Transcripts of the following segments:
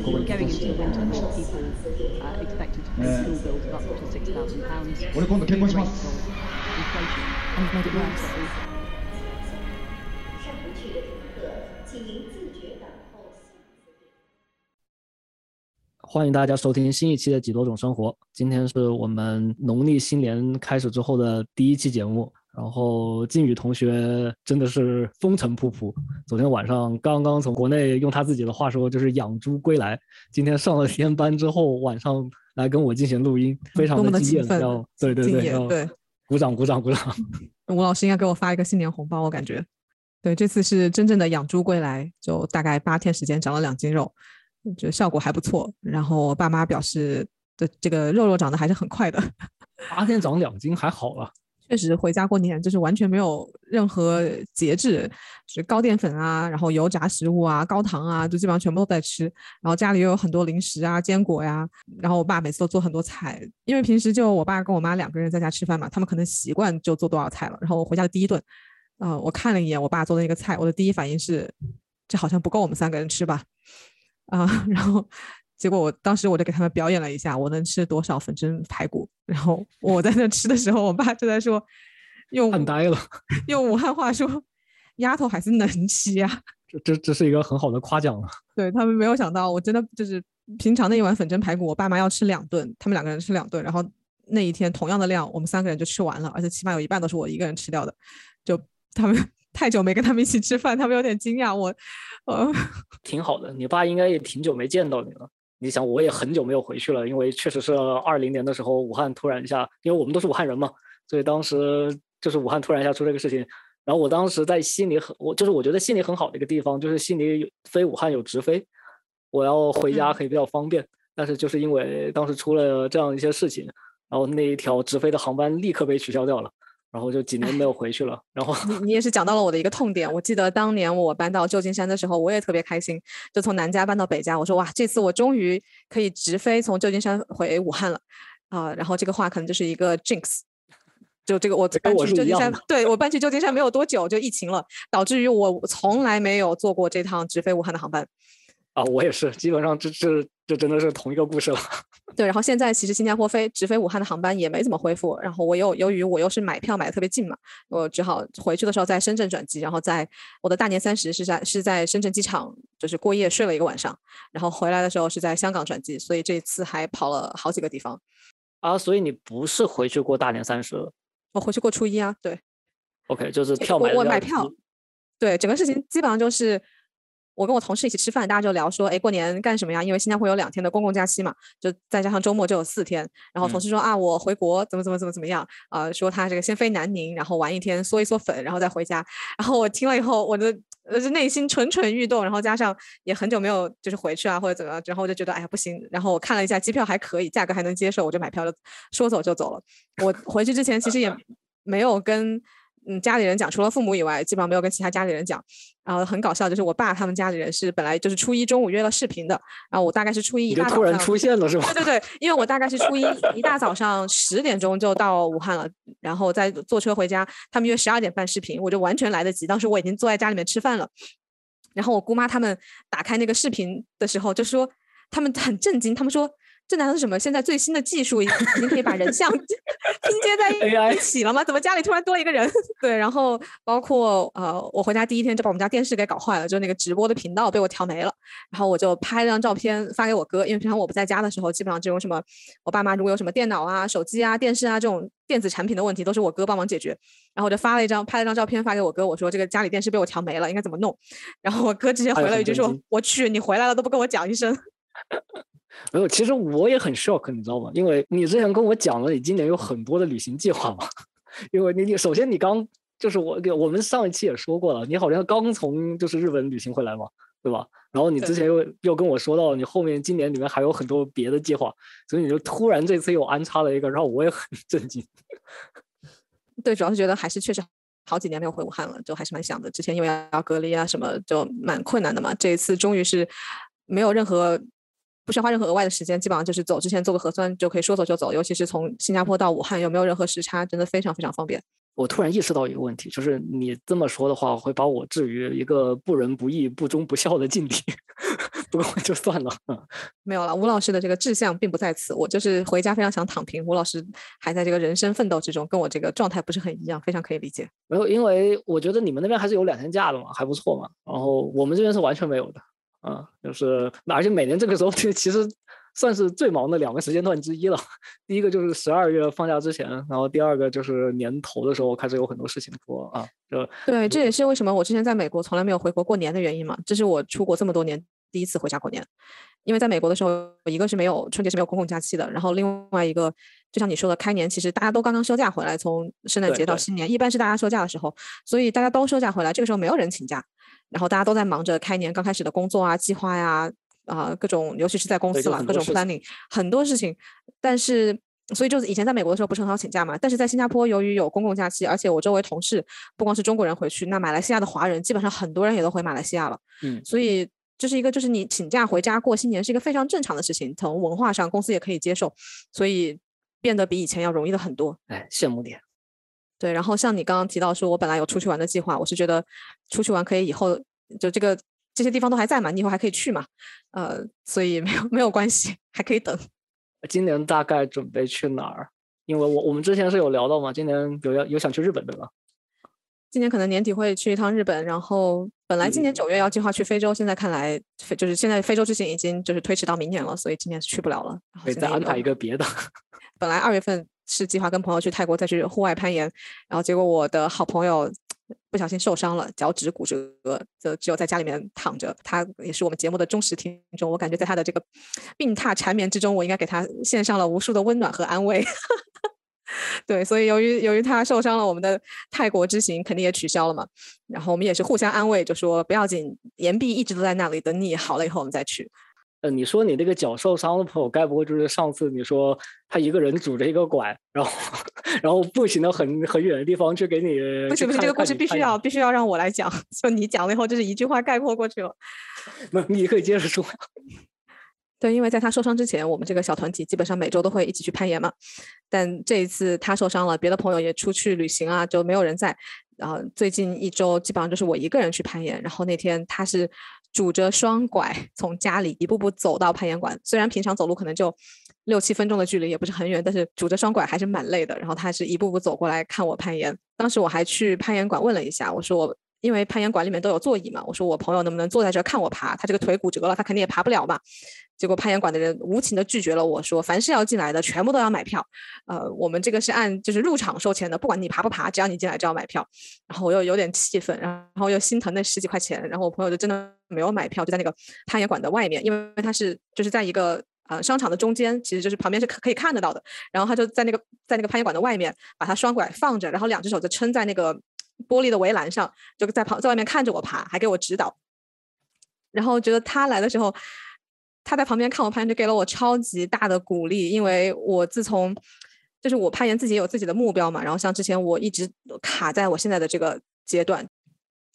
We're going into the winter, more people uh, expected to pay school bills of up to six thousand pounds. 俺今度結婚します。 Inflation. And we've made it worse. 上不去的乘客，请您自觉等候下一次列车。欢迎大家收听新一期的《几多种生活》。今天是我们农历新年开始之后的第一期节目。 然后靖宇同学真的是风尘仆仆，昨天晚上刚刚从国内用他自己的话说就是养猪归来，今天上了天班之后晚上来跟我进行录音，非常的敬业要对对对，要。鼓掌鼓掌鼓掌。吴老师应该给我发一个新年红包，我感觉。对，这次是真正的养猪归来，就大概八天时间长了两斤肉，觉得效果还不错。然后我爸妈表示，这这个肉肉长得还是很快的。八天长两斤还好了，确实回家过年就是完全没有任何节制，是高淀粉啊，然后油炸食物啊，高糖啊，就基本上全部都在吃。然后家里又有很多零食啊、坚果呀。然后我爸每次都做很多菜，因为平时就我爸跟我妈两个人在家吃饭嘛，他们可能习惯就做多少菜了。然后我回家的第一顿，啊、我看了一眼我爸做的那个菜，我的第一反应是，这好像不够我们三个人吃吧？啊、然后结果我当时我就给他们表演了一下，我能吃多少粉蒸排骨。然后我在那吃的时候，我爸就在说，用看呆了。用武汉话说，丫头还是能吃呀。这这这是一个很好的夸奖了。对他们没有想到，我真的就是平常那一碗粉蒸排骨，我爸妈要吃两顿，他们两个人吃两顿，然后那一天同样的量，我们三个人就吃完了，而且起码有一半都是我一个人吃掉的。就他们 太久没跟他们一起吃饭，他们有点惊讶。我，呃，挺好的。你爸应该也挺久没见到你了。你想，我也很久没有回去了，因为确实是二零年的时候，武汉突然一下，因为我们都是武汉人嘛，所以当时就是武汉突然一下出这个事情。然后我当时在悉尼很，我就是我觉得悉尼很好的一个地方，就是悉尼有飞武汉有直飞，我要回家嗯可以比较方便。但是就是因为当时出了这样一些事情，然后那一条直飞的航班立刻被取消掉了，然后就几年没有回去了。然后你你也是讲到了我的一个痛点。我记得当年我搬到旧金山的时候，我也特别开心，就从南家搬到北家。我说哇，这次我终于可以直飞从旧金山回武汉了啊、然后这个话可能就是一个 jinx。就这个，我搬去旧金山的，对我搬去旧金山没有多久就疫情了，导致于我从来没有坐过这趟直飞武汉的航班。啊，我也是，基本上这这这真的是同一个故事了。对，然后现在其实新加坡飞直飞武汉的航班也没怎么恢复，然后我又由于我又是买票买的特别近嘛，我只好回去的时候在深圳转机，然后在我的大年三十是在是在深圳机场就是过夜睡了一个晚上，然后回来的时候是在香港转机，所以这次还跑了好几个地方。啊，所以你不是回去过大年三十我回去过初一啊，对？OK，就是票买我买票对，整个事情基本上就是我跟我同事一起吃饭，大家就聊说，哎，过年干什么呀？因为新加坡有两天的公共假期嘛，就再加上周末就有四天。然后同嗯事说、啊，我回国怎么怎么怎么怎么样啊、说他这个先飞南宁，然后玩一天，缩一缩粉，然后再回家。然后我听了以后，我的呃是内心蠢蠢欲动，然后加上也很久没有就是回去啊或者怎么样，然后我就觉得哎呀不行。然后我看了一下机票还可以，价格还能接受，我就买票就说走就走了。我回去之前其实也没有跟嗯家里人讲，除了父母以外，基本上没有跟其他家里人讲。然后很搞笑，就是我爸他们家里人是本来就是初一中午约了视频的，然后我大概是初一你一大早上就突然出现了是吧？对对对，因为我大概是初一一大早上十点钟就到武汉了，然后再坐车回家。他们约十二点半视频，我就完全来得及。当时我已经坐在家里面吃饭了，然后我姑妈他们打开那个视频的时候，就说他们很震惊，他们说。这难道是什么？现在最新的技术已已经可以把人像 拼接在一起了吗？怎么家里突然多一个人？对，然后包括呃，我回家第一天就把我们家电视给搞坏了，就那个直播的频道被我调没了。然后我就拍了张照片发给我哥，因为平常我不在家的时候，基本上这种什么我爸妈如果有什么电脑啊、手机啊、电视啊这种电子产品的问题，都是我哥帮忙解决。然后我就发了一张拍了张照片发给我哥，我说这个家里电视被我调没了，应该怎么弄？然后我哥直接回了一句说很震惊：“我去，你回来了都不跟我讲一声。没有，其实我也很 shock，你知道吗？因为你之前跟我讲了，你今年有很多的旅行计划嘛。因为你你首先你刚就是我给我们上一期也说过了，你好像刚从就是日本旅行回来嘛，对吧？然后你之前又又跟我说到你后面今年里面还有很多别的计划，所以你就突然这次又安插了一个，然后我也很 震惊。对，主要是觉得还是确实好几年没有回武汉了，就还是蛮想的。之前因为要隔离啊什么，就蛮困难的嘛。这一次终于是没有任何不需要花任何额外的时间，基本上就是走之前做个核酸就可以说走就走。尤其是从新加坡到武汉，有没有任何时差，真的非常非常方便。我突然意识到一个问题，就是你这么说的话，会把我置于一个不仁不义、不忠不孝的境地。不过就算了，嗯，没有了。吴老师的这个志向并不在此，我就是回家非常想躺平。吴老师还在这个人生奋斗之中，跟我这个状态不是很一样，非常可以理解。没有，因为我觉得你们那边还是有两天假的嘛，还不错嘛。然后我们这边是完全没有的，啊，就是而且每年这个时候 其实。算是最忙的两个时间段之一了。第一个就是十二月放假之前，然后第二个就是年头的时候开始有很多事情做啊。就对，这也是为什么我之前在美国从来没有回国过年的原因嘛。这是我出国这么多年第一次回家过年，因为在美国的时候，一个是没有春节是没有公共假期的，然后另外一个就像你说的，开年其实大家都刚刚休假回来，从圣诞节到新年，一般是大家休假的时候，所以大家都休假回来，这个时候没有人请假，然后大家都在忙着开年刚开始的工作啊、计划呀。啊，各种尤其是在公司了，各种 planning 很多事情，但是所以就是以前在美国的时候不是很好请假嘛，但是在新加坡由于有公共假期，而且我周围同事不光是中国人回去，那马来西亚的华人基本上很多人也都回马来西亚了，嗯，所以这是一个就是你请假回家过新年是一个非常正常的事情，从文化上公司也可以接受，所以变得比以前要容易的很多。哎，羡慕点。对，然后像你刚刚提到说我本来有出去玩的计划，我是觉得出去玩可以以后就这个。这些地方都还在嘛？你以后还可以去嘛？呃，所以没有没有关系，还可以等。今年大概准备去哪儿？因为我我们之前是有聊到嘛，今年有要有想去日本对吧？今年可能年底会去一趟日本，然后本来今年九月要计划去非洲，现在看来非就是现在非洲之行已经就是推迟到明年了，所以今年是去不了了。可以再安排一个别的。本来二月份是计划跟朋友去泰国再去户外攀岩，然后结果我的好朋友。不小心受伤了，脚趾骨折，就只有在家里面躺着。他也是我们节目的忠实听众，我感觉在他的这个病榻缠绵之中，我应该给他献上了无数的温暖和安慰。对，所以由于由于他受伤了，我们的泰国之行肯定也取消了嘛。然后我们也是互相安慰，就说不要紧，岩壁一直都在那里，等你好了以后我们再去。呃，你说你那个脚受伤的朋友，该不会就是上次你说他一个人拄着一个拐，然后然后步行到很很远的地方去给你？不行不行，这个故事必须要必须要让我来讲，就你讲了以后，就是一句话概括过去了。那你可以接着说。对，因为在他受伤之前，我们这个小团体基本上每周都会一起去攀岩嘛。但这一次他受伤了，别的朋友也出去旅行啊，就没有人在。然后最近一周基本上就是我一个人去攀岩。然后那天他是。拄着双拐从家里一步步走到攀岩馆，虽然平常走路可能就六七分钟的距离，也不是很远，但是拄着双拐还是蛮累的。然后他是一步步走过来看我攀岩。当时我还去攀岩馆问了一下，我说我。因为攀岩馆里面都有座椅嘛，我说我朋友能不能坐在这看我爬？他这个腿骨折了，他肯定也爬不了嘛。结果攀岩馆的人无情的拒绝了我说，凡是要进来的全部都要买票。呃，我们这个是按就是入场收钱的，不管你爬不爬，只要你进来就要买票。然后我又有点气愤，然后又心疼那十几块钱。然后我朋友就真的没有买票，就在那个攀岩馆的外面，因为他是就是在一个呃商场的中间，其实就是旁边是可可以看得到的。然后他就在那个在那个攀岩馆的外面，把他双拐放着，然后两只手就撑在那个。玻璃的围栏上，就在旁在外面看着我爬，还给我指导。然后觉得他来的时候，他在旁边看我攀岩，就给了我超级大的鼓励。因为我自从就是我攀岩自己也有自己的目标嘛。然后像之前我一直卡在我现在的这个阶段，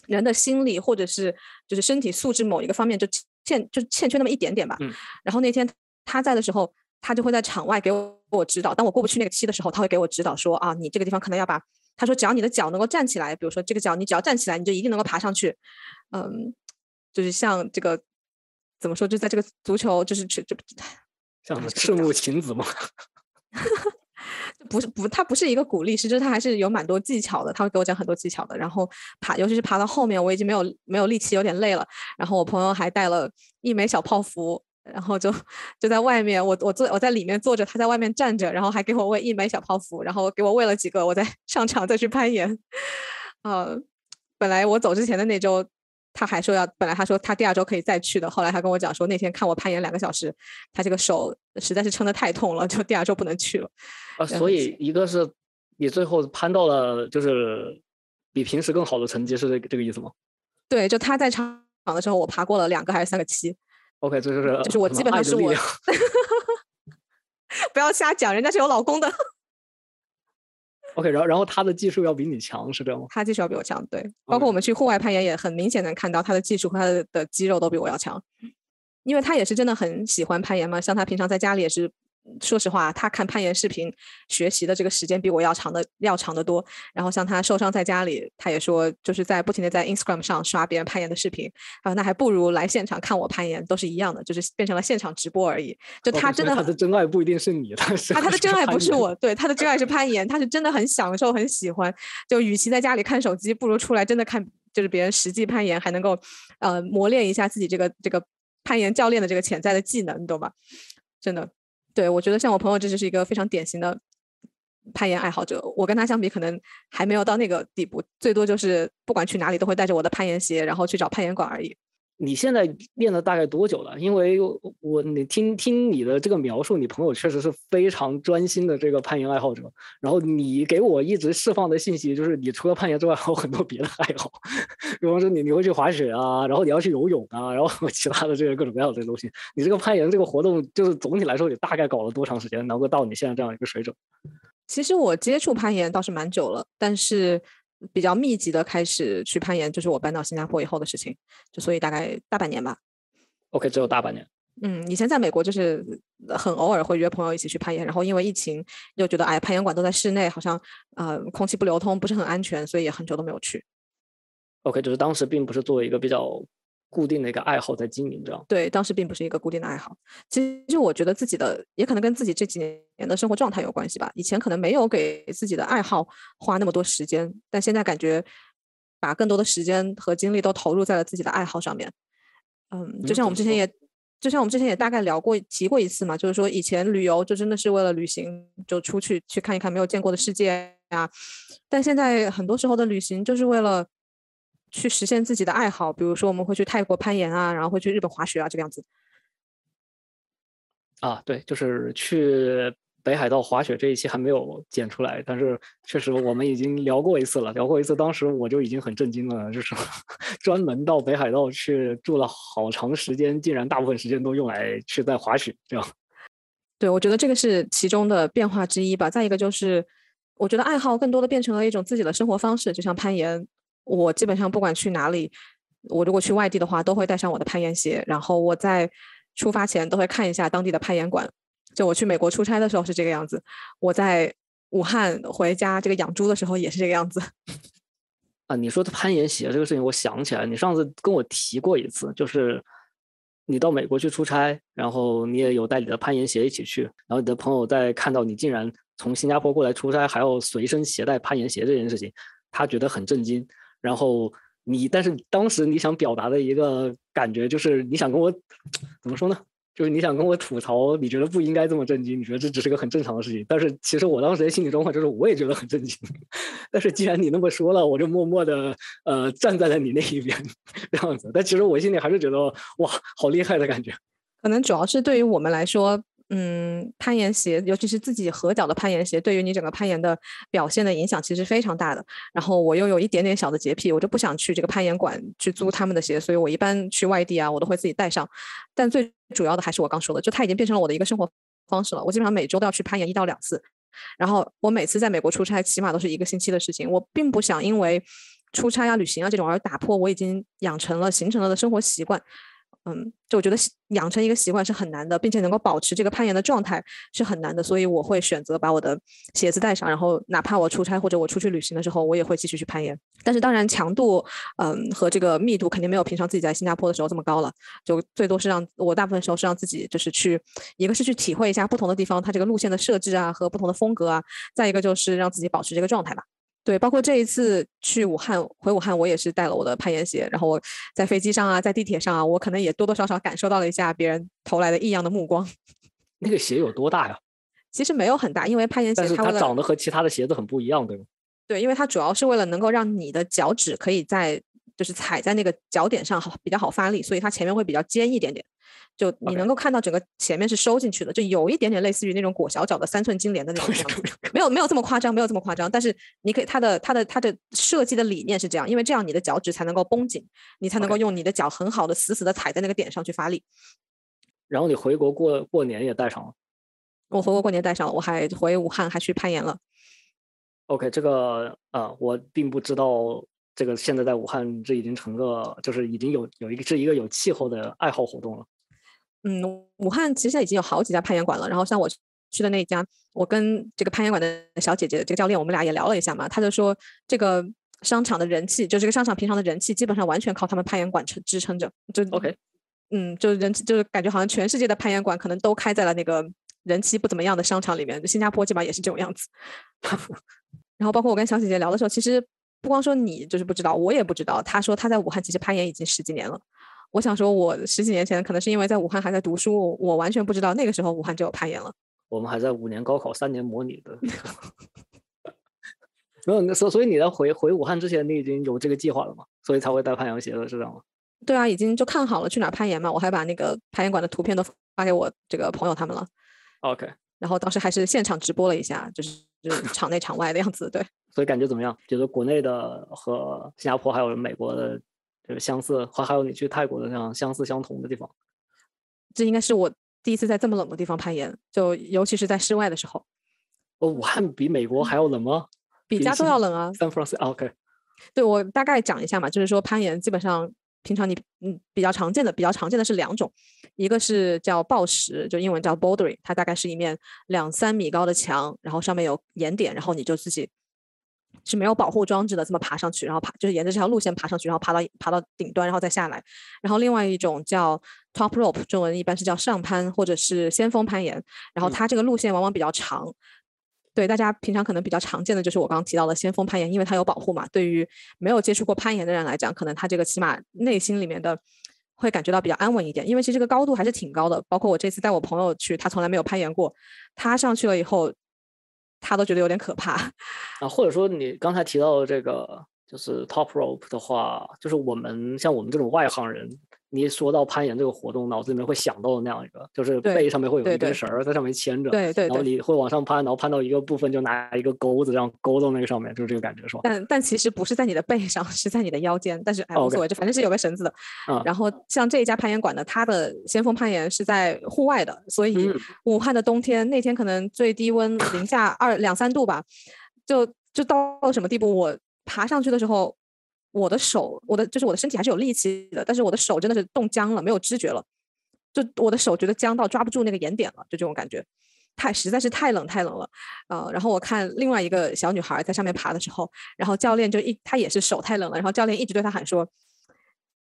人的心理或者是就是身体素质某一个方面就欠就欠缺那么一点点吧。然后那天他在的时候，他就会在场外给我指导。当我过不去那个期的时候，他会给我指导说啊，你这个地方可能要把。他说：“只要你的脚能够站起来，比如说这个脚，你只要站起来，你就一定能够爬上去。嗯，就是像这个怎么说？就在这个足球，就是这这 像赤木晴子吗？不是不，他不是一个鼓励，实质他还是有蛮多技巧的。他会给我讲很多技巧的。然后爬，尤其是爬到后面，我已经没有没有力气，有点累了。然后我朋友还带了一枚小泡芙。”然后就就在外面，我我坐我在里面坐着，他在外面站着，然后还给我喂一枚小泡芙，然后给我喂了几个，我再 上场再去攀岩。呃，本来我走之前的那周，他还说要，本来他说他第二周可以再去的，后来他跟我讲说那天看我攀岩两个小时，他这个手实在是撑得太痛了，就第二周不能去了。啊，所以一个是你最后攀到了就是比平时更好的成绩，是这个这个意思吗？对，就他在场的时候，我爬过了两个还是三个七。OK，这就是就是我基本上是我，不要瞎讲，人家是有老公的。OK，然后然后他的技术要比你强，是这样吗？他技术要比我强，对。包括我们去户外攀岩，也很明显能看到他的技术和他的的肌肉都比我要强，因为他也是真的很喜欢攀岩嘛。像他平常在家里也是说实话，他看攀岩视频学习的这个时间比我要长的要长得多。然后像他受伤在家里，他也说就是在不停的在 Instagram 上刷别人攀岩的视频，啊，那还不如来现场看我攀岩，都是一样的，就是变成了现场直播而已。就他真的很他的真爱不一定是你，他是他他的真爱不是我，对他的真爱是攀岩，他是真的很享受、很喜欢。就与其在家里看手机，不如出来真的看，就是别人实际攀岩，还能够呃磨练一下自己这个这个攀岩教练的这个潜在的技能，你懂吧？真的，对我觉得像我朋友这就是一个非常典型的攀岩爱好者。我跟他相比，可能还没有到那个地步，最多就是不管去哪里都会带着我的攀岩鞋，然后去找攀岩馆而已。你现在练了大概多久了？因为我你听听你的这个描述，你朋友确实是非常专心的这个攀岩爱好者。然后你给我一直释放的信息就是，你除了攀岩之外，还有很多别的爱好，比方说你你会去滑雪啊，然后你要去游泳啊，然后其他的这些各种各样的这些东西。你这个攀岩这个活动，就是总体来说，你大概搞了多长时间，能够到你现在这样一个水准？其实我接触攀岩倒是蛮久了，但是比较密集的开始去攀岩，就是我搬到新加坡以后的事情，就所以大概大半年吧。OK，只有大半年。嗯，以前在美国就是呃很偶尔会约朋友一起去攀岩，然后因为疫情又觉得哎攀岩馆都在室内，好像呃空气不流通，不是很安全，所以也很久都没有去。OK，就是当时并不是作为一个比较固定的一个爱好在经营着。对，当时并不是一个固定的爱好。其实我觉得自己的也可能跟自己这几年的生活状态有关系吧。以前可能没有给自己的爱好花那么多时间，但现在感觉把更多的时间和精力都投入在了自己的爱好上面。嗯，就像我们之前也，就像我们之前也大概聊过提过一次嘛，就是说以前旅游就真的是为了旅行，就出去去看一看没有见过的世界呀。但现在很多时候的旅行就是为了去实现自己的爱好，比如说我们会去泰国攀岩啊，然后会去日本滑雪啊，这个样子。啊，对，就是去北海道滑雪这一期还没有剪出来，但是确实我们已经聊过一次了，聊过一次，当时我就已经很震惊了，就是 专门到北海道去住了好长时间，竟然大部分时间都用来去在滑雪，这样。对，我觉得这个是其中的变化之一吧。再一个就是，我觉得爱好更多的变成了一种自己的生活方式，就像攀岩，我基本上不管去哪里，我如果去外地的话，都会带上我的攀岩鞋，然后我在出发前都会看一下当地的攀岩馆。就我去美国出差的时候是这个样子，我在武汉回家这个养猪的时候也是这个样子。啊，你说的攀岩鞋这个事情，我想起来，你上次跟我提过一次，就是你到美国去出差，然后你也有带你的攀岩鞋一起去，然后你的朋友在看到你竟然从新加坡过来出差，还要随身携带攀岩鞋这件事情，他觉得很震惊。然后你，但是当时你想表达的一个感觉就是你想跟我怎么说呢？就是你想跟我吐槽，你觉得不应该这么震惊，你觉得这只是个很正常的事情。但是其实我当时的心理状况就是，我也觉得很震惊。但是既然你那么说了，我就默默的呃站在了你那一边这样子。但其实我心里还是觉得哇，好厉害的感觉。可能主要是对于我们来说，嗯，攀岩鞋，尤其是自己合脚的攀岩鞋，对于你整个攀岩的表现的影响其实非常大的。然后我又有一点点小的洁癖，我就不想去这个攀岩馆去租他们的鞋，所以我一般去外地啊，我都会自己带上。但最主要的还是我刚说的，就它已经变成了我的一个生活方式了。我基本上每周都要去攀岩一到两次，然后我每次在美国出差，起码都是一个星期的事情。我并不想因为出差啊、旅行啊这种而打破我已经养成了、形成了的生活习惯。嗯，就我觉得养成一个习惯是很难的，并且能够保持这个攀岩的状态是很难的，所以我会选择把我的鞋子带上，然后哪怕我出差或者我出去旅行的时候，我也会继续去攀岩。但是当然强度，嗯，和这个密度肯定没有平常自己在新加坡的时候这么高了，就最多是让我大部分时候是让自己就是去，一个是去体会一下不同的地方它这个路线的设置啊和不同的风格啊，再一个就是让自己保持这个状态吧。对，包括这一次去武汉回武汉，我也是带了我的攀岩鞋，然后我在飞机上啊，在地铁上啊，我可能也多多少少感受到了一下别人投来的异样的目光。那个鞋有多大呀？其实没有很大，因为攀岩鞋但是它它长得和其他的鞋子很不一样，对吗？对，因为它主要是为了能够让你的脚趾可以在就是踩在那个脚点上好比较好发力，所以它前面会比较尖一点点，就你能够看到整个前面是收进去的，就有一点点类似于那种裹小脚的三寸金莲的那种样子。没有没有这么夸张，没有这么夸张，但是你可以它的它的它的设计的理念是这样，因为这样你的脚趾才能够绷紧，你才能够用你的脚很好的死死的踩在那个点上去发力。然后你回国过过年也带上了。我回国过年带上了，我还回武汉还去攀岩了。OK，这个呃、我并不知道这个现在在武汉这已经成个就是已经有有一个是一个有气候的爱好活动了。嗯，武汉其实现在已经有好几家攀岩馆了，然后像我去的那一家，我跟这个攀岩馆的小姐姐，这个教练，我们俩也聊了一下嘛，他就说这个商场的人气，就这个商场平常的人气，基本上完全靠他们攀岩馆撑支撑着。就 OK，嗯，就人气就是感觉好像全世界的攀岩馆可能都开在了那个人气不怎么样的商场里面，新加坡基本上也是这种样子。然后包括我跟小姐姐聊的时候，其实不光说你就是不知道，我也不知道。他说他在武汉其实攀岩已经十几年了。我想说，我十几年前可能是因为在武汉还在读书，我完全不知道那个时候武汉就有攀岩了。我们还在五年高考三年模拟的，没有那所所以你在回回武汉之前，你已经有这个计划了吗？所以才会带攀岩鞋的，是这样吗？对啊，已经就看好了去哪儿攀岩嘛。我还把那个攀岩馆的图片都发给我这个朋友他们了。OK，然后当时还是现场直播了一下，就是就 是场内场外的样子。对，所以感觉怎么样？觉得国内的和新加坡还有美国的这个相似，还还有你去泰国的这样相似相同的地方。这应该是我第一次在这么冷的地方攀岩，就尤其是在室外的时候，哦，武汉比美国还要冷吗？比加州要冷啊。San Francisco OK，对我大概讲一下嘛，就是说攀岩基本上平常你嗯比较常见的比较常见的是两种，一个是叫抱石，就英文叫 bouldering，它大概是一面两三米高的墙，然后上面有岩点，然后你就自己是没有保护装置的这么爬上去，然后爬就是沿着这条路线爬上去，然后爬到爬到顶端，然后再下来。然后另外一种叫 top rope，中文一般是叫上攀或者是先锋攀岩，然后嗯它这个路线往往比较长。对大家平常可能比较常见的就是我刚刚提到的先锋攀岩，因为它有保护嘛。对于没有接触过攀岩的人来讲，可能他这个起码内心里面的会感觉到比较安稳一点，因为其实这个高度还是挺高的。包括我这次带我朋友去，他从来没有攀岩过，他上去了以后，他都觉得有点可怕。啊，或者说你刚才提到的这个就是 top rope 的话，就是我们像我们这种外行人，你一说到攀岩这个活动，脑子里面会想到的那样一个，就是背上面会有一根绳儿在上面牵着，对对对。然后你会往上攀，然后攀到一个部分就拿一个钩子这样勾到那个上面，就是这个感觉是吧？但但其实不是在你的背上，是在你的腰间。但是哎，无所谓，就反正是有个绳子的。嗯然后像这一家攀岩馆呢，它的先锋攀岩是在户外的，所以嗯武汉的冬天那天可能最低温零下二两三度吧，就就到了什么地步？我爬上去的时候，我的手，我的就是我的身体还是有力气的，但是我的手真的是冻僵了，没有知觉了，就我的手觉得僵到抓不住那个岩点了，就这种感觉。太实在是太冷太冷了，呃，然后我看另外一个小女孩在上面爬的时候，然后教练就一她也是手太冷了，然后教练一直对她喊说，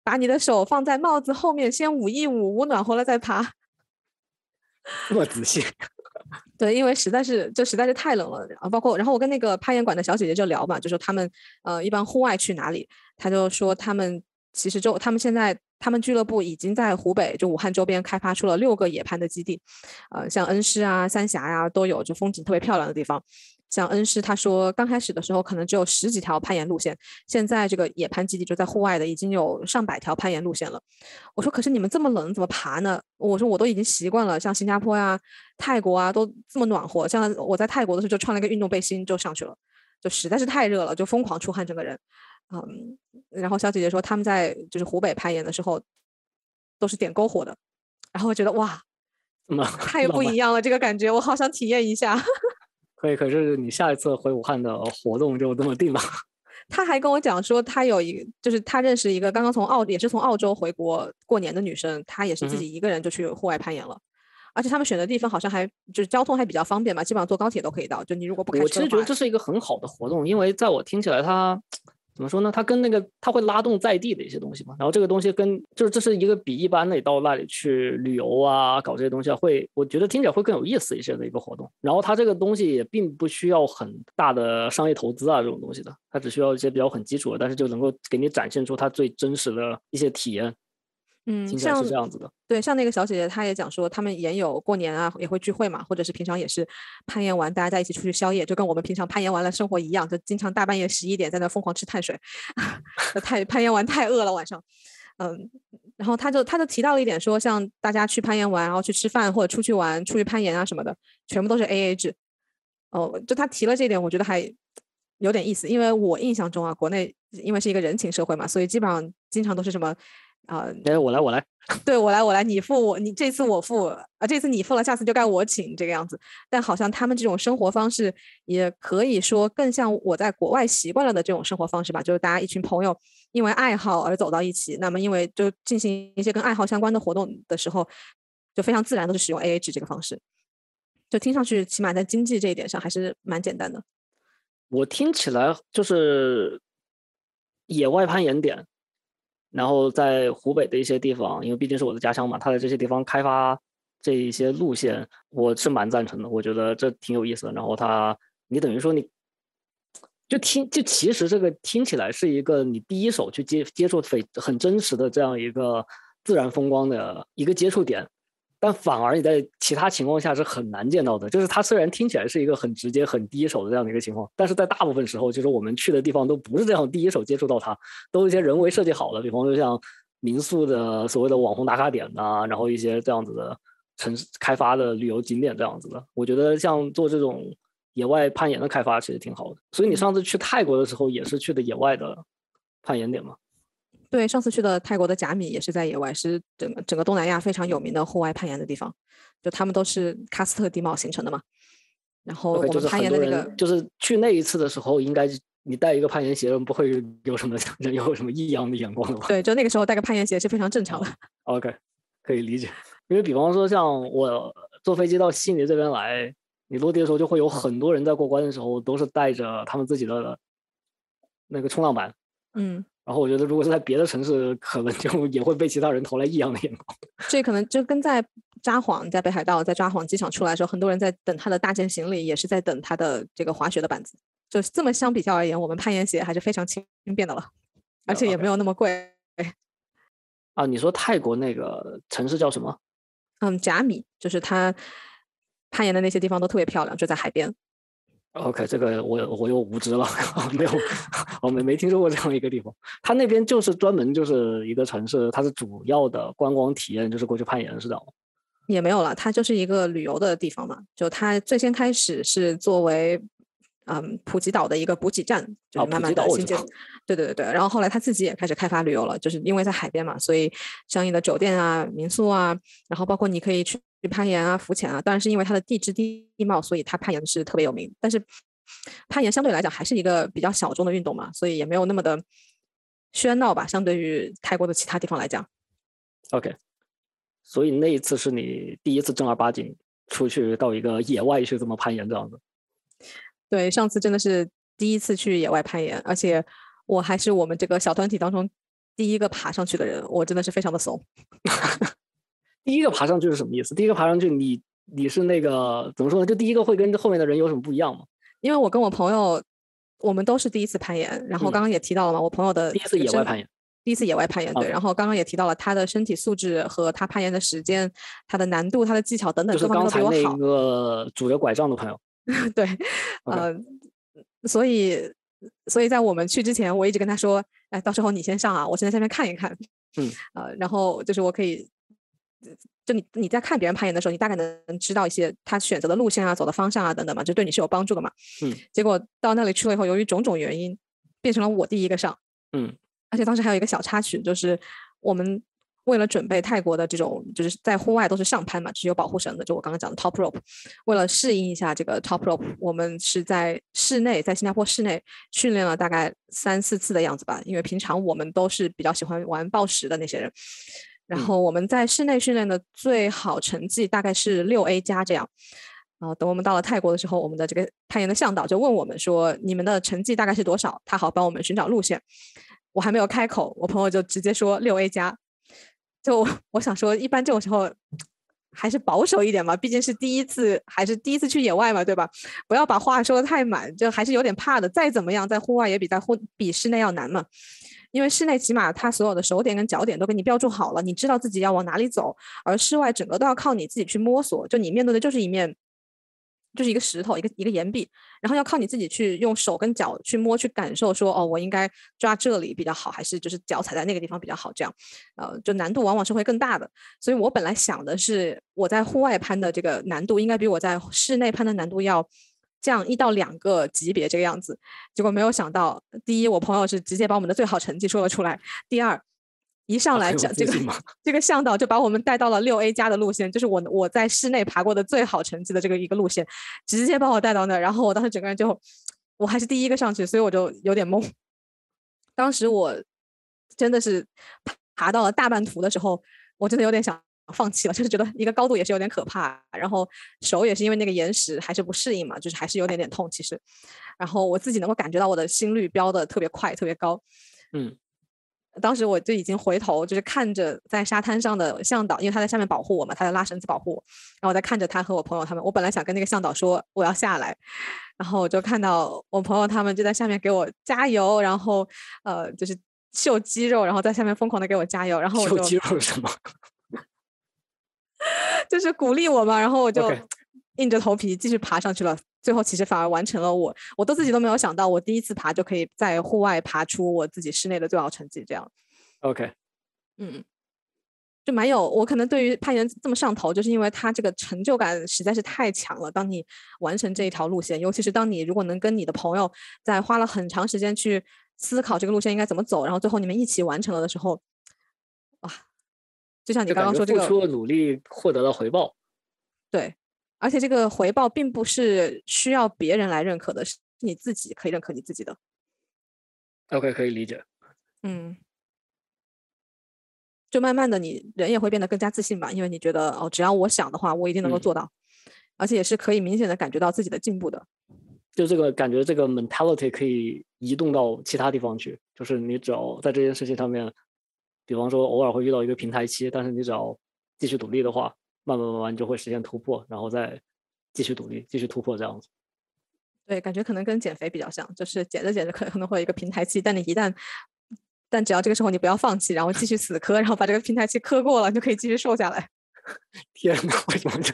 把你的手放在帽子后面，先捂一捂，捂暖和了再爬。这么仔细，对，因为实在是就实在是太冷了，啊，包括然后我跟那个攀岩馆的小姐姐就聊嘛，就说他们呃一般户外去哪里，她就说他们其实就他们现在他们俱乐部已经在湖北就武汉周边开发出了六个野攀的基地，呃像恩施啊、三峡呀、都有，就风景特别漂亮的地方。像恩施，他说刚开始的时候可能只有十几条攀岩路线，现在这个野攀基地就在户外的已经有上百条攀岩路线了。我说可是你们这么冷怎么爬呢？我说我都已经习惯了，像新加坡呀、泰国啊都这么暖和，像我在泰国的时候就穿了一个运动背心就上去了，就实在是太热了，就疯狂出汗整个人。嗯，然后小姐姐说他们在就是湖北攀岩的时候都是点篝火的，然后我觉得哇，那么太不一样了，这个感觉我好想体验一下。可以，可是你下一次回武汉的活动就这么定了。他还跟我讲说，他有一个，就是他认识一个刚刚从澳，也是从澳洲回国过年的女生，她也是自己一个人就去户外攀岩了，而且他们选的地方好像还就是交通还比较方便嘛，基本上坐高铁都可以到。就你如果不开车我其实觉得这是一个很好的活动，因为在我听起来它，怎么说呢？它跟那个它会拉动在地的一些东西嘛。然后这个东西跟就是这是一个比一般的到那里去旅游啊，搞这些东西啊，会我觉得听起来会更有意思一些的一个活动。然后它这个东西也并不需要很大的商业投资啊这种东西的，它只需要一些比较很基础的，但是就能够给你展现出它最真实的一些体验。嗯，听起来像是这样子的。对，像那个小姐姐，她也讲说，他们也有过年啊，也会聚会嘛，或者是平常也是攀岩完，大家在一起出去宵夜，就跟我们平常攀岩完了生活一样，就经常大半夜十一点在那疯狂吃碳水，太攀岩完太饿了晚上，嗯，然后他就他就提到了一点说，像大家去攀岩完，然后去吃饭或者出去玩、出去攀岩啊什么的，全部都是 A A 制。哦，就他提了这一点，我觉得还有点意思，因为我印象中啊，国内因为是一个人情社会嘛，所以基本上经常都是什么。啊、哎，我来，我来。对我来，我来，你付我，你这次我付，啊，这次你付了，下次就该我请这个样子。但好像他们这种生活方式，也可以说更像我在国外习惯了的这种生活方式吧，就是大家一群朋友因为爱好而走到一起，那么因为就进行一些跟爱好相关的活动的时候，就非常自然的是使用 AA 制这个方式。就听上去起码在经济这一点上还是蛮简单的。我听起来就是野外攀岩点，然后在湖北的一些地方，因为毕竟是我的家乡嘛，他在这些地方开发这一些路线，我是蛮赞成的。我觉得这挺有意思的。然后他，你等于说你，就听就其实这个听起来是一个你第一手去接接触非很真实的这样一个自然风光的一个接触点。但反而你在其他情况下是很难见到的，就是它虽然听起来是一个很直接、很第一手的这样的一个情况，但是在大部分时候，就是我们去的地方都不是这样第一手接触到它，都是一些人为设计好的，比方说像民宿的所谓的网红打卡点呐，然后一些这样子的城市开发的旅游景点这样子的。我觉得像做这种野外攀岩的开发其实挺好的。所以你上次去泰国的时候也是去的野外的攀岩点吗？对，上次去的泰国的甲米也是在野外，是整个整个东南亚非常有名的户外攀岩的地方。就他们都是喀斯特地貌形成的嘛。然后我们攀岩的那个，就是去那一次的时候，应该你带一个攀岩鞋，不会有什么人 有什么异样的眼光的吧？对，就那个时候带个攀岩鞋是非常正常的。OK，可以理解。因为比方说像我坐飞机到悉尼这边来，你落地的时候就会有很多人在过关的时候都是带着他们自己的那个冲浪板。嗯。然后我觉得，如果是在别的城市，可能就 也会被其他人投来异样的眼光。这可能就跟在札幌，在北海道，在札幌机场出来的时候，很多人在等他的大件行李，也是在等他的这个滑雪的板子。就这么相比较而言，我们攀岩鞋还是非常轻便的了，而且也没有那么贵。啊，你说泰国那个城市叫什么？嗯，甲米，就是它攀岩的那些地方都特别漂亮，就在海边。OK，这个我我又无知了，没有，我没没听说过这样一个地方。它那边就是专门就是一个城市，它是主要的观光体验就是过去攀岩，是这样？也没有了，它就是一个旅游的地方嘛。就它最先开始是作为嗯普吉岛的一个补给站，就是慢慢的新建。对对对对，然后后来他自己也开始开发旅游了，就是因为在海边嘛，所以相应的酒店啊、民宿啊，然后包括你可以去。攀岩啊，浮潜啊，当然是因为它的地质地貌，所以它攀岩是特别有名。但是攀岩相对来讲还是一个比较小众的运动嘛，所以也没有那么的喧闹吧。相对于泰国的其他地方来讲，OK。所以那一次是你第一次正儿八经出去到一个野外去这么攀岩这样子。对，上次真的是第一次去野外攀岩，而且我还是我们这个小团体当中第一个爬上去的人，我真的是非常的怂。第一个爬上去是什么意思？第一个爬上去，你你是那个怎么说呢？就第一个会跟后面的人有什么不一样吗？因为我跟我朋友，我们都是第一次攀岩，然后刚刚也提到了嘛，我朋友的第一次野外攀岩，第一次野外攀岩对，然后刚刚也提到了他的身体素质和他攀岩的时间、他的难度、他的技巧等等各方面都比我好。那个拄着拐杖的朋友，对，呃，所以所以在我们去之前，我一直跟他说，哎，到时候你先上啊，我先在下面看一看，嗯，呃，然后就是我可以。就你你在看别人攀岩的时候，你大概能知道一些他选择的路线啊、走的方向啊等等嘛，就对你是有帮助的嘛。嗯。结果到那里去了以后，由于种种原因，变成了我第一个上。嗯。而且当时还有一个小插曲，就是我们为了准备泰国的这种，就是在户外都是上攀嘛，是有保护绳的，就我刚刚讲的 top rope。为了适应一下这个 top rope，我们是在室内，在新加坡室内训练了大概三四次的样子吧，因为平常我们都是比较喜欢玩暴食的那些人。然后我们在室内训练的最好成绩大概是六 A 加这样，然后等我们到了泰国的时候，我们的这个攀岩的向导就问我们说：“你们的成绩大概是多少？”他好帮我们寻找路线。我还没有开口，我朋友就直接说六 A 加。就我想说，一般这种时候还是保守一点嘛，毕竟是第一次，还是第一次去野外嘛，对吧？不要把话说的太满，就还是有点怕的。再怎么样，在户外也比在户比室内要难嘛。因为室内起码它所有的手点跟脚点都给你标注好了，你知道自己要往哪里走，而室外整个都要靠你自己去摸索。就你面对的就是一面，就是一个石头，一个一个岩壁，然后要靠你自己去用手跟脚去摸，去感受说，哦，我应该抓这里比较好，还是就是脚踩在那个地方比较好？这样，呃，就难度往往是会更大的。所以我本来想的是，我在户外攀的这个难度应该比我在室内攀的难度要。降一到两个级别这个样子，结果没有想到，第一，我朋友是直接把我们的最好成绩说了出来；第二，一上来这这个 这个向导就把我们带到了六 A 加的路线，就是我我在室内爬过的最好成绩的这个一个路线，直接把我带到那，然后我当时整个人就，我还是第一个上去，所以我就有点懵。当时我真的是爬到了大半途的时候，我真的有点想放弃了，就是觉得一个高度也是有点可怕，然后手也是因为那个岩石还是不适应嘛，就是还是有点点痛其实。然后我自己能够感觉到我的心率飙的特别快，特别高。嗯，当时我就已经回头，就是看着在沙滩上的向导，因为他在下面保护我嘛，他在拉绳子保护我，然后我在看着他和我朋友他们。我本来想跟那个向导说我要下来，然后我就看到我朋友他们就在下面给我加油，然后呃就是秀肌肉，然后在下面疯狂的给我加油，然后我就秀肌肉是什么？就是鼓励我嘛，然后我就硬着头皮继续爬上去了。最后其实反而完成了我，我都自己都没有想到，我第一次爬就可以在户外爬出我自己室内的最好成绩，这样。OK，嗯，就蛮有我可能对于攀岩这么上头，就是因为它这个成就感实在是太强了。当你完成这一条路线，尤其是当你如果能跟你的朋友在花了很长时间去思考这个路线应该怎么走，然后最后你们一起完成了的时候，哇，就像你刚刚说这个付出的努力获得了回报。对，而且这个回报并不是需要别人来认可的，是你自己可以认可你自己的。OK，可以理解。嗯，就慢慢的，你人也会变得更加自信吧，因为你觉得哦，只要我想的话，我一定能够嗯做到，而且也是可以明显的感觉到自己的进步的。就这个感觉，这个 mentality 可以移动到其他地方去。就是你只要在这件事情上面，比方说偶尔会遇到一个平台期，但是你只要继续努力的话，慢慢慢慢就会实现突破，然后再继续努力，继续突破这样子。对，感觉可能跟减肥比较像，就是减着减着可可能会有一个平台期，但你一旦，但只要这个时候你不要放弃，然后继续死磕，然后把这个平台期磕过了，你就可以继续瘦下来。天呐，为什么这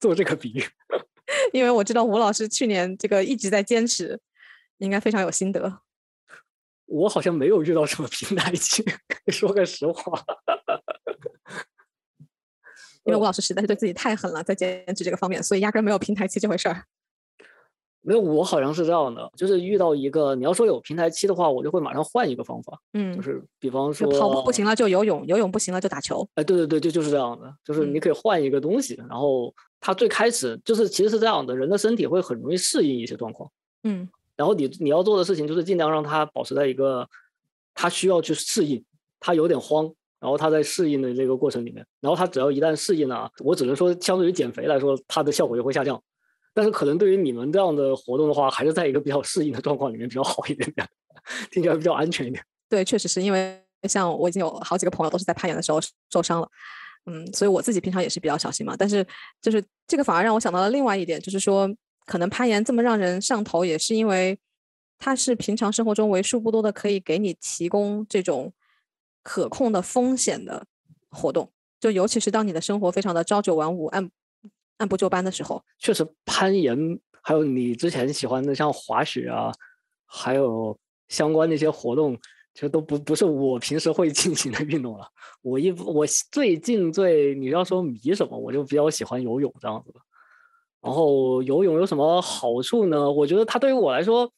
做这个比喻？因为我知道吴老师去年这个一直在坚持，应该非常有心得。我好像没有遇到什么平台期，说个实话。因为吴老师实在是对自己太狠了，在减脂这个方面，所以压根儿没有平台期这回事儿。没有，我好像是这样的，就是遇到一个你要说有平台期的话，我就会马上换一个方法，嗯就，是比方说跑步不行了就游泳，游泳不行了就打球。哎，对对对，就就是这样的，就是你嗯可以换一个东西，然后它最开始就是其实是这样的，人的身体会很容易适应一些状况，嗯然后你你要做的事情就是尽量让它保持在一个它需要去适应，它有点慌，然后它在适应的这个过程里面，然后它只要一旦适应了，我只能说相对于减肥来说，它的效果就会下降。但是可能对于你们这样的活动的话，还是在一个比较适应的状况里面比较好一点点，听起来比较安全一点。对，确实是因为像我已经有好几个朋友都是在攀岩的时候受伤了，嗯，所以我自己平常也是比较小心嘛。但是就是这个反而让我想到了另外一点，就是说可能攀岩这么让人上头，也是因为它是平常生活中为数不多的可以给你提供这种可控的风险的活动，就尤其是当你的生活非常的朝九晚五、按按部就班的时候，确实，攀岩还有你之前喜欢的像滑雪啊，还有相关的一些活动，其实都不不是我平时会进行的运动了。我一我最近最你要说迷什么，我就比较喜欢游泳这样子的。然后游泳有什么好处呢？我觉得它对于我来说，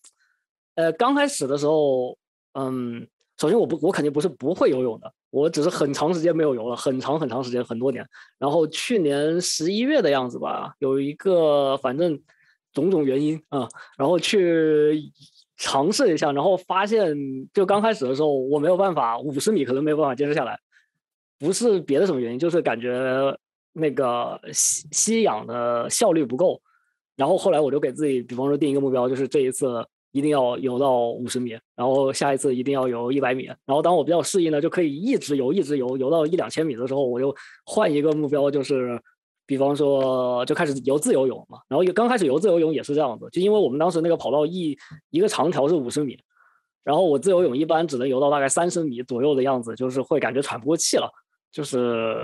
呃，刚开始的时候，嗯，首先我不我肯定不是不会游泳的，我只是很长时间没有游了，很长很长时间，很多年。然后去年十一月的样子吧，有一个反正种种原因啊、然后去尝试一下，然后发现就刚开始的时候我没有办法，五十米可能没有办法坚持下来，不是别的什么原因，就是感觉那个吸吸氧的效率不够。然后后来我就给自己，比方说定一个目标，就是这一次一定要游到五十米，然后下一次一定要游一百米。然后当我比较适应了，就可以一直游，一直游，游到一两千米的时候，我就换一个目标，就是比方说就开始游自由泳嘛。然后也刚开始游自由泳也是这样子，就因为我们当时那个跑道一一个长条是五十米，然后我自由泳一般只能游到大概三十米左右的样子，就是会感觉喘不过气了，就是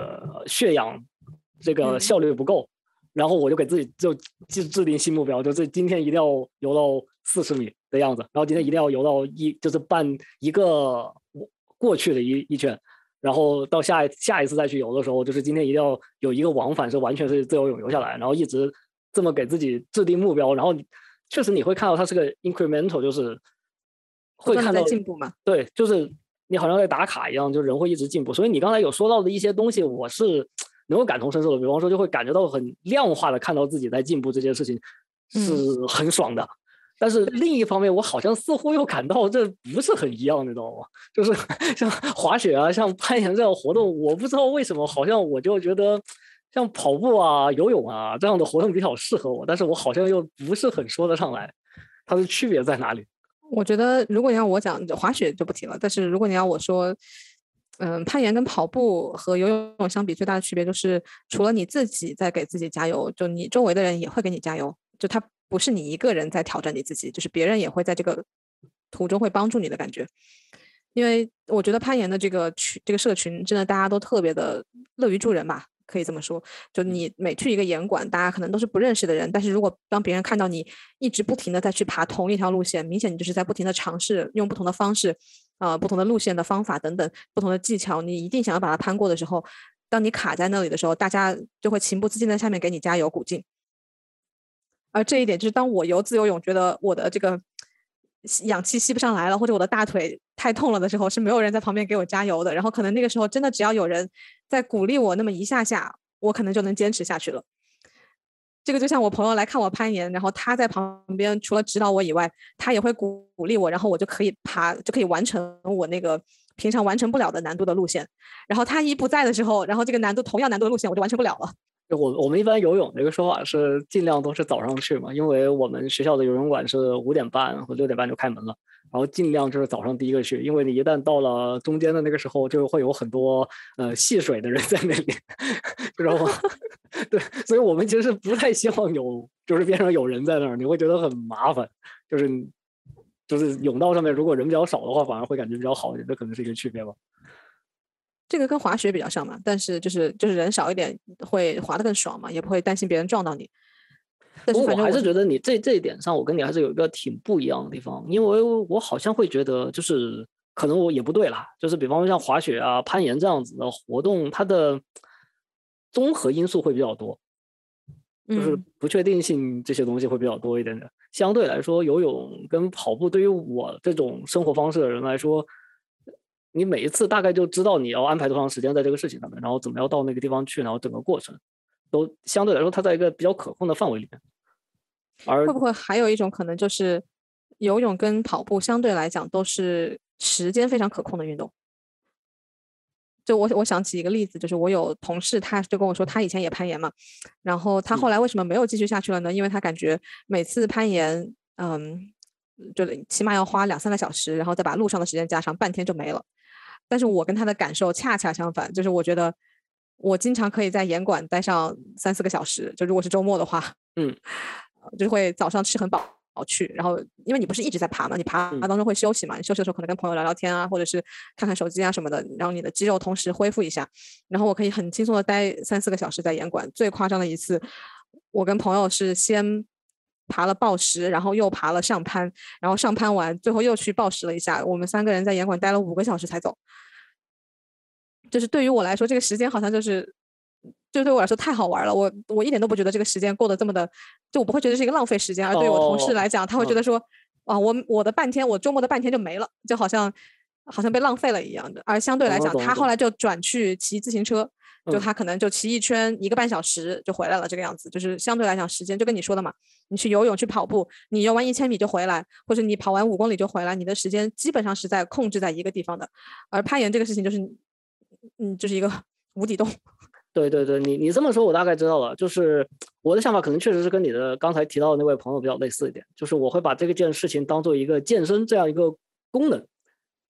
血氧这个嗯效率不够。然后我就给自己就制制定新目标，就这今天一定要游到四十米的样子，然后今天一定要游到一就是半一个过去的一一圈，然后到下一下一次再去游的时候，就是今天一定要有一个往返是完全是自由泳游下来，然后一直这么给自己制定目标，然后你确实你会看到它是个 incremental，就是会看到进步嘛。对，就是你好像在打卡一样，就人会一直进步。所以你刚才有说到的一些东西，我是 能够感同身受的。比方说，就会感觉到很量化的看到自己在进步这件事情是很爽的。但是另一方面，我好像似乎又感到这不是很一样，你知道吗？就是 像滑雪啊，像攀岩这样活动，我不知道为什么，好像我就觉得像跑步啊、游泳啊这样的活动比较适合我，但是我好像又不是很说得上来，它的区别在哪里？我觉得如果你要我讲滑雪就不提了，但是如果你要我说，嗯，攀岩跟跑步和游泳相比，最大的区别就是除了你自己在给自己加油，就你周围的人也会给你加油，就他不是你一个人在挑战你自己，就是别人也会在这个途中会帮助你的感觉。因为我觉得攀岩的这个群这个社群，真的大家都特别的乐于助人吧，可以这么说。就你每去一个岩馆，大家可能都是不认识的人，但是如果当别人看到你一直不停的在去爬同一条路线，明显你就是在不停的尝试用不同的方式，呃，不同的路线的方法等等不同的技巧，你一定想要把它攀过的时候，当你卡在那里的时候，大家就会情不自禁在下面给你加油鼓劲。而这一点就是，当我游自由泳觉得我的这个氧气吸不上来了，或者我的大腿太痛了的时候，是没有人在旁边给我加油的。然后可能那个时候真的只要有人在鼓励我那么一下下，我可能就能坚持下去了。这个就像我朋友来看我攀岩，然后他在旁边除了指导我以外，他也会鼓鼓励我，然后我就可以爬，就可以完成我那个平常完成不了的难度的路线。然后他一不在的时候，然后这个难度同样难度的路线我就完成不了了。就我我们一般游泳这个说法是尽量都是早上去嘛，因为我们学校的游泳馆是五点半或六点半就开门了，然后尽量就是早上第一个去，因为你一旦到了中间的那个时候，就会有很多呃戏水的人在那里，知道吗？对，所以我们其实不太希望有就是边上有人在那儿，你会觉得很麻烦，就是就是泳道上面如果人比较少的话，反而会感觉比较好一点，这可能是一个区别吧。这个跟滑雪比较像嘛，但是就是就是人少一点会滑得更爽嘛，也不会担心别人撞到你。但是我还是觉得你这这一点上，我跟你还是有一个挺不一样的地方，因为我好像会觉得，就是可能我也不对啦，就是比方说像滑雪啊、攀岩这样子的活动，它的综合因素会比较多，就是嗯不确定性这些东西会比较多一点点。相对来说，游泳跟跑步对于我这种生活方式的人来说，你每一次大概就知道你要安排多长时间在这个事情上面，然后怎么样到那个地方去，然后整个过程都相对来说它在一个比较可控的范围里面。而会不会还有一种可能就是游泳跟跑步相对来讲都是时间非常可控的运动？就我我想起一个例子，就是我有同事，他就跟我说，他以前也攀岩嘛，然后他后来为什么没有继续下去了呢？因为他感觉每次攀岩，嗯，就起码要花两三个小时，然后再把路上的时间加上，半天就没了。但是我跟他的感受恰恰相反，就是我觉得我经常可以在严管待上三四个小时，就如果是周末的话，嗯，就会早上吃很饱去，然后因为你不是一直在爬嘛，你爬爬当中会休息嘛，你休息的时候可能跟朋友聊聊天啊，或者是看看手机啊什么的，然后你的肌肉同时恢复一下。然后我可以很轻松的待三四个小时在严管。最夸张的一次，我跟朋友是先爬了报石，然后又爬了上攀，然后上攀完最后又去报石了一下，我们三个人在岩馆待了五个小时才走。就是对于我来说，这个时间好像就是，就对我来说太好玩了。我我一点都不觉得这个时间过得这么的，就我不会觉得是一个浪费时间。而对于我同事哦来讲，他会觉嗯得说，啊，我我的半天，我周末的半天就没了，就好像好像被浪费了一样的。而相对来讲，他后来就转去骑自行车，就嗯他可能就骑一圈一个半小时就回来了，这个样子。就是相对来讲，时间就跟你说的嘛，你去游泳、去跑步，你游完一千米就回来，或者你跑完五公里就回来，你的时间基本上是在控制在一个地方的。而攀岩这个事情就是，嗯，就是一个无底洞。对对对，你你这么说，我大概知道了。就是我的想法可能确实是跟你的刚才提到的那位朋友比较类似一点，就是我会把这个件事情当做一个健身这样一个功能，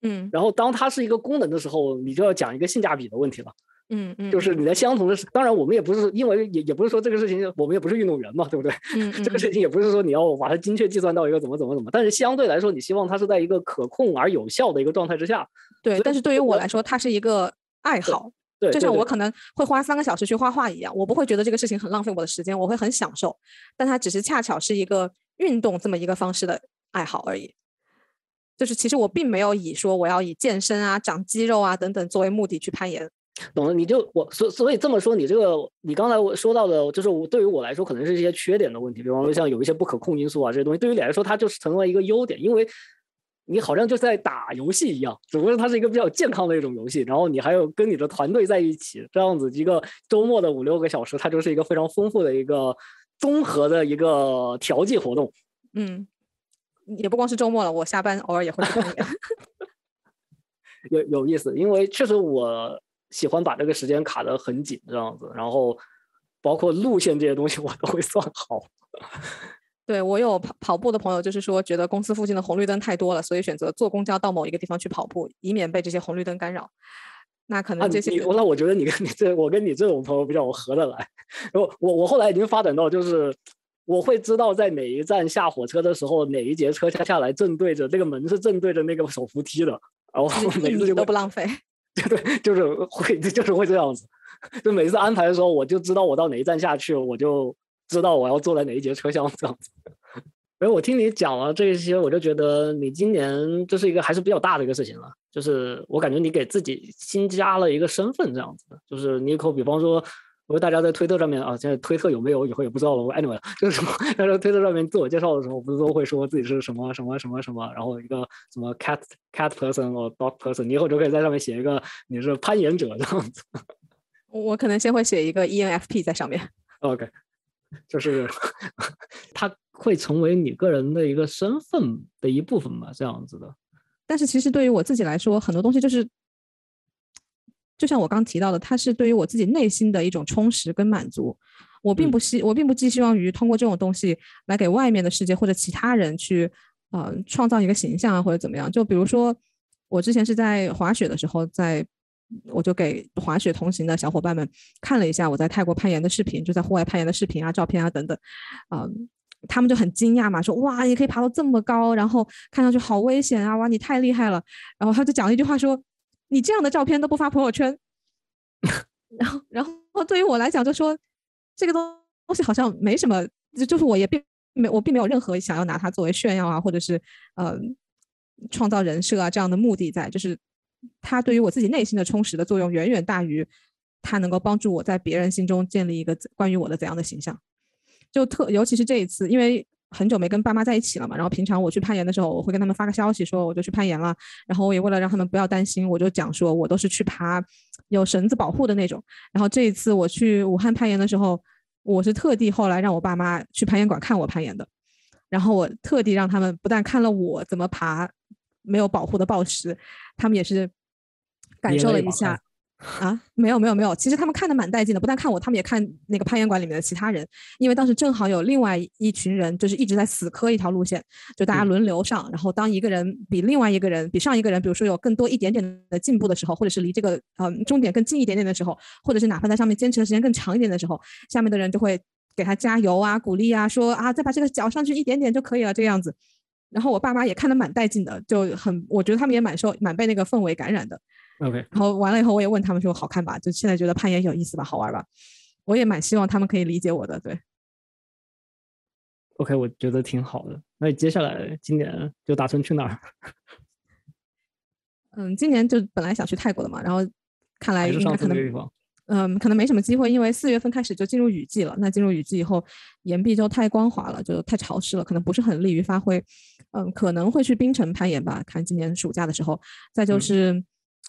嗯然后当它是一个功能的时候，你就要讲一个性价比的问题了。嗯嗯，就是你在相同的事，当然我们也不是因为也也不是说这个事情我们也不是运动员嘛，对不对？嗯这个事情也不是说你要把它精确计算到一个怎么怎么怎么，但是相对来说，你希望它是在一个可控而有效的一个状态之下。对，但是对于我我来说，它是一个爱好，就像我可能会花三个小时去画画一样，我不会觉得这个事情很浪费我的时间，我会很享受。但它只是恰巧是一个运动这么一个方式的爱好而已。就是其实我并没有以说我要以健身啊、长肌肉啊等等作为目的去攀岩。懂了，你就我所所以这么说，你这个你刚才我说到的，就是我对于我来说可能是一些缺点的问题，比方说像有一些不可控因素啊这些东西，对于你来说它就是成为一个优点，因为你好像就在打游戏一样，只不过它是一个比较健康的一种游戏，然后你还有跟你的团队在一起，这样子一个周末的五六个小时，它就是一个非常丰富的一个综合的一个调剂活动。嗯，也不光是周末了，我下班偶尔也会。有有意思，因为确实我喜欢把这个时间卡得很紧，这样子，然后包括路线这些东西 我都会算好。对我有跑跑步的朋友，就是说觉得公司附近的红绿灯太多了，所以选择坐公交到某一个地方去跑步，以免被这些红绿灯干扰。那可啊，能这些你那我觉得你跟你这我跟你这种朋友比较合得来。我我我后来已经发展到就是我会知道在哪一站下火车的时候，哪一节车下下来正对着那个门是正对着那个手扶梯的，然后每次就都不浪费。对对，就是会就是会这样子，就每次安排的时候，我就知道我到哪一站下去，我就知道我要坐在哪一节车厢 这样子。所以我听你讲了这些，我就觉得你今年就是一个还是比较大的一个事情了。就是我感觉你给自己新加了一个身份，这样子的。就是你可比方说，如果大家在推特上面啊，现在推特有没有以后也不知道了。anyway，就是什么，在推特上面自我介绍的时候，不是都会说自己是什么什么什么什么，然后一个什么 cat cat person 或 dog person，你以后就可以在上面写一个你是攀岩者这样子。我我可能先会写一个 E ENFP 在上面。OK，就是 它会成为你个人的一个身份的一部分吧，这样子的。但是其实对于我自己来说，很多东西就是，就像我刚提到的，它是对于我自己内心的一种充实跟满足。我并嗯不希，我并不寄希望于通过这种东西来给外面的世界或者其他人去，呃，创造一个形象啊，或者怎么样。就比如说，我之前是在滑雪的时候，在我就给滑雪同行的小伙伴们看了一下我在泰国攀岩的视频，就在户外攀岩的视频啊、照片啊等等，嗯、他们就很惊讶嘛，说哇，你可以爬到这么高，然后看上去好危险啊，哇，你太厉害了。然后他就讲了一句话说，你这样的照片都不发朋友圈。然后，然后对于我来讲，就说这个东东西好像没什么，就就是我也并没我并没有任何想要拿它作为炫耀啊，或者是呃创造人设啊这样的目的在，就是它对于我自己内心的充实的作用远远大于它能够帮助我在别人心中建立一个关于我的怎样的形象。就特尤其是这一次，因为很久没跟爸妈在一起了嘛，然后平常我去攀岩的时候，我会跟他们发个消息说我就去攀岩了，然后我也为了让他们不要担心，我就讲说我都是去爬有绳子保护的那种。然后这一次我去武汉攀岩的时候，我是特地后来让我爸妈去攀岩馆看我攀岩的，然后我特地让他们不但看了我怎么爬没有保护的抱石，他们也是感受了一下。啊，没有没有没有，其实他们看的蛮带劲的，不但看我，他们也看那个攀岩馆里面的其他人，因为当时正好有另外一群人，就是一直在死磕一条路线，就大家嗯轮流上，然后当一个人比另外一个人比上一个人，比如说有更多一点点的进步的时候，或者是离这个呃终点更近一点点的时候，或者是哪怕在上面坚持的时间更长一点的时候，下面的人就会给他加油啊、鼓励啊，说啊再把这个脚上去一点点就可以了，这个样子。然后我爸妈也看得蛮带劲的，就很，我觉得他们也蛮受蛮被那个氛围感染的。OK，然后完了以后，我也问他们说好看吧？就现在觉得攀岩有意思吧，好玩吧？我也蛮希望他们可以理解我的，对。OK，我觉得挺好的。那接下来今年就打算去哪儿？嗯，今年就本来想去泰国的嘛，然后看来应该可能？嗯，可能没什么机会，因为四月份开始就进入雨季了。那进入雨季以后，岩壁就太光滑了，就太潮湿了，可能不是很利于发挥。嗯，可能会去冰城攀岩吧，看今年暑假的时候。再就嗯是，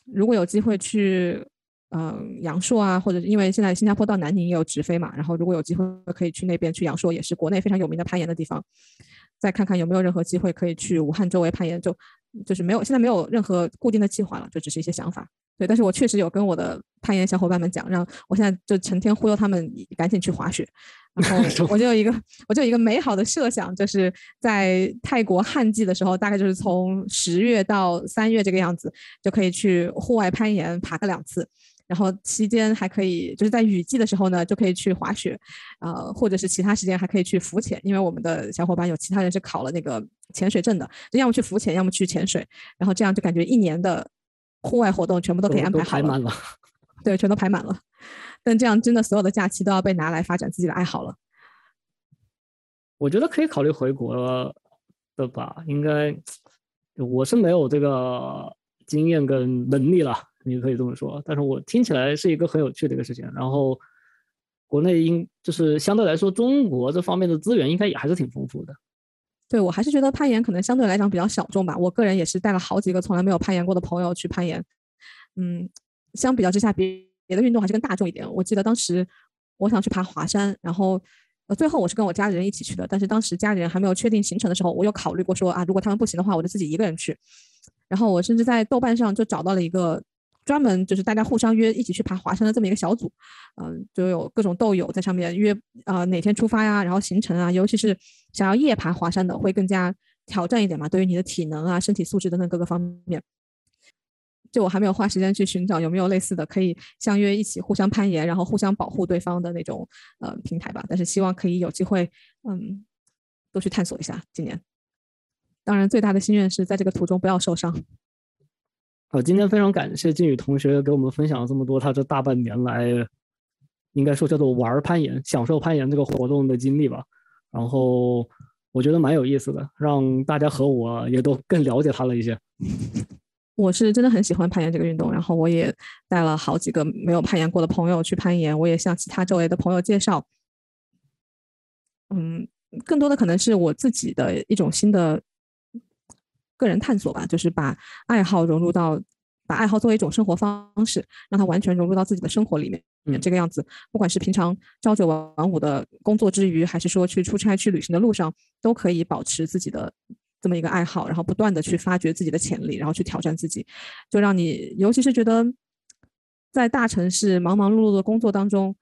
如果有机会去，嗯，阳朔啊，或者因为现在新加坡到南宁也有直飞嘛，然后如果有机会可以去那边去阳朔，也是国内非常有名的攀岩的地方。再看看有没有任何机会可以去武汉周围攀岩，就就是没有现在没有任何固定的计划了，就只是一些想法。对，但是我确实有跟我的攀岩小伙伴们讲，让我现在就成天忽悠他们赶紧去滑雪。然后 我就有一个，我就有一个美好的设想，就是在泰国旱季的时候，大概就是从十月到三月这个样子，就可以去户外攀岩爬个两次。然后期间还可以，就是在雨季的时候呢，就可以去滑雪，呃，或者是其他时间还可以去浮潜，因为我们的小伙伴有其他人是考了那个潜水证的，就要么去浮潜，要么去潜水，然后这样就感觉一年的户外活动全部都可以安排好了，排满了。对，全都排满了。但这样真的所有的假期都要被拿来发展自己的爱好了。我觉得可以考虑回国的吧，应该我是没有这个经验跟能力了，你可以这么说。但是我听起来是一个很有趣的一个事情。然后国内应就是相对来说，中国这方面的资源应该也还是挺丰富的。对我还是觉得攀岩可能相对来讲比较小众吧。我个人也是带了好几个从来没有攀岩过的朋友去攀岩，嗯，相比较之下，别别的运动还是更大众一点。我记得当时我想去爬华山，然后呃，最后我是跟我家里人一起去的，但是当时家里人还没有确定行程的时候，我有考虑过说啊，如果他们不行的话，我就自己一个人去。然后我甚至在豆瓣上就找到了一个专门就是大家互相约一起去爬华山的这么一个小组，嗯、就有各种豆友在上面约啊、哪天出发呀，然后行程啊，尤其是想要夜爬华山的会更加挑战一点嘛，对于你的体能啊、身体素质等等各个方面。就我还没有花时间去寻找有没有类似的可以相约一起互相攀岩，然后互相保护对方的那种呃平台吧。但是希望可以有机会，嗯，多去探索一下。今年，当然最大的心愿是在这个途中不要受伤。好，今天非常感谢金宇同学给我们分享了这么多他这大半年来，应该说叫做玩儿攀岩、享受攀岩这个活动的经历吧。然后我觉得蛮有意思的，让大家和我也都更了解他了一些。我是真的很喜欢攀岩这个运动，然后我也带了好几个没有攀岩过的朋友去攀岩，我也向其他周围的朋友介绍。嗯，更多的可能是我自己的一种新的个人探索吧，就是把爱好融入到，把爱好作为一种生活方式，让它完全融入到自己的生活里面。嗯这个样子，不管是平常朝九晚五的工作之余，还是说去出差、去旅行的路上，都可以保持自己的这么一个爱好，然后不断的去发掘自己的潜力，然后去挑战自己，就让你，尤其是觉得在大城市忙忙碌碌的工作当中，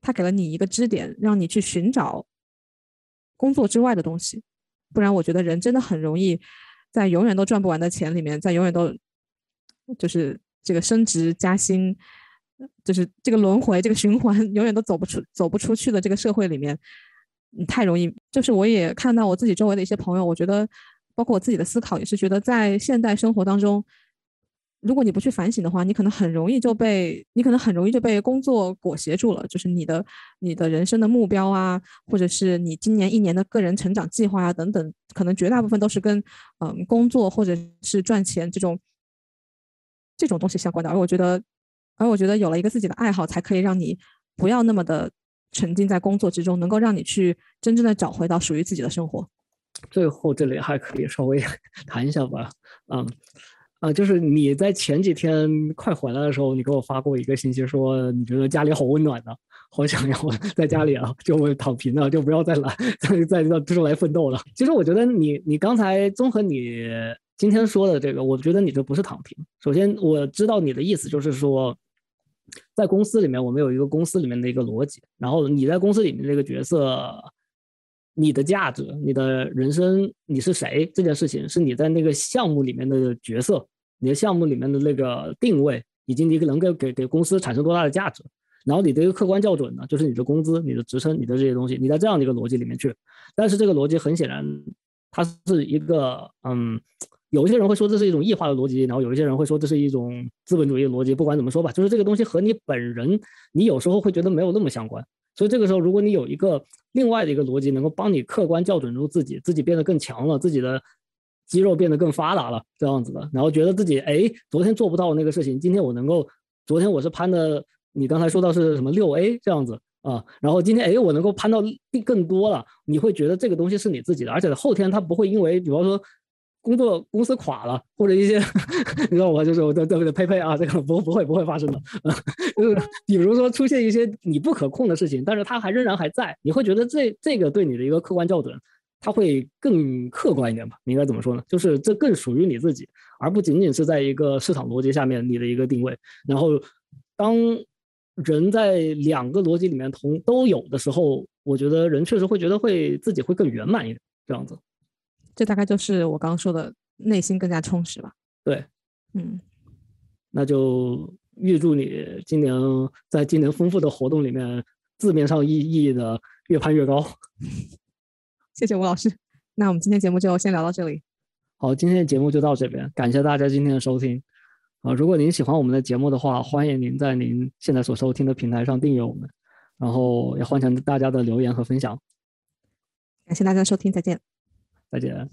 他给了你一个支点，让你去寻找工作之外的东西，不然我觉得人真的很容易在永远都赚不完的钱里面，在永远都就是这个升职加薪。就是这个轮回，这个循环 永远都走不出、走不出去的这个社会里面，太容易。就是我也看到我自己周围的一些朋友，我觉得，包括我自己的思考，也是觉得在现代生活当中，如果你不去反省的话，你可能很容易就被你可能很容易就被工作裹挟住了。就是你的你的人生的目标啊，或者是你今年一年的个人成长计划啊等等，可能绝大部分都是跟嗯工作或者是赚钱这种这种东西相关的。而我觉得。而我觉得有了一个自己的爱好，才可以让你不要那么的沉浸在工作之中，能够让你去真正的找回到属于自己的生活。最后这里还可以稍微 谈一下吧，嗯，啊，就是你在前几天快回来的时候，你给我发过一个信息，说你觉得家里好温暖呢、好想要 在家里啊就躺平了，就不要再来再再到出来奋斗了。其实我觉得你你刚才综合你今天说的这个，我觉得你这不是躺平。首先我知道你的意思就是说。在公司里面，我们有一个公司里面的一个逻辑，然后你在公司里面这个角色，你的价值、你的人生，你是谁这件事情，是你在那个项目里面的角色，你的项目里面的那个定位，以及你能够给给公司产生多大的价值。然后你的一个客观校准呢，就是你的工资、你的职称、你的这些东西，你在这样的一个逻辑里面去。但是这个逻辑很显然，它是一个嗯。有一些人会说这是一种异化的逻辑，然后有一些人会说这是一种资本主义的逻辑。不管怎么说吧，就是这个东西和你本人，你有时候会觉得没有那么相关。所以这个时候，如果你有一个另外的一个逻辑，能够帮你客观校准住自己，自己变得更强了，自己的肌肉变得更发达了，这样子的，然后觉得自己哎，昨天做不到那个事情，今天我能够，昨天我是攀的，你刚才说到是什么六 A 这样子啊，然后今天哎，我能够攀到更多了，你会觉得这个东西是你自己的，而且后天它不会因为，比方说。工作公司垮了，或者一些，你知道吗？就是我对对对，呸呸啊，这个不不会不会发生的，就是比如说出现一些你不可控的事情，但是它还仍然还在，你会觉得这这个对你的一个客观校准，它会更客观一点吧？你应该怎么说呢？就是这更属于你自己，而不仅仅是在一个市场逻辑下面你的一个定位。然后，当人在两个逻辑里面同都有的时候，我觉得人确实会觉得会自己会更圆满一点，这样子。这大概就是我刚刚说的，内心更加充实吧。对，嗯，那就预祝你今年在今年丰富的活动里面，字面上意义的越攀越高。谢谢吴老师。那我们今天节目就先聊到这里。好，今天的节目就到这边，感谢大家今天的收听。啊，如果您喜欢我们的节目的话，欢迎您在您现在所收听的平台上订阅我们，然后也欢迎大家的留言和分享。感谢大家的收听，再见。再见。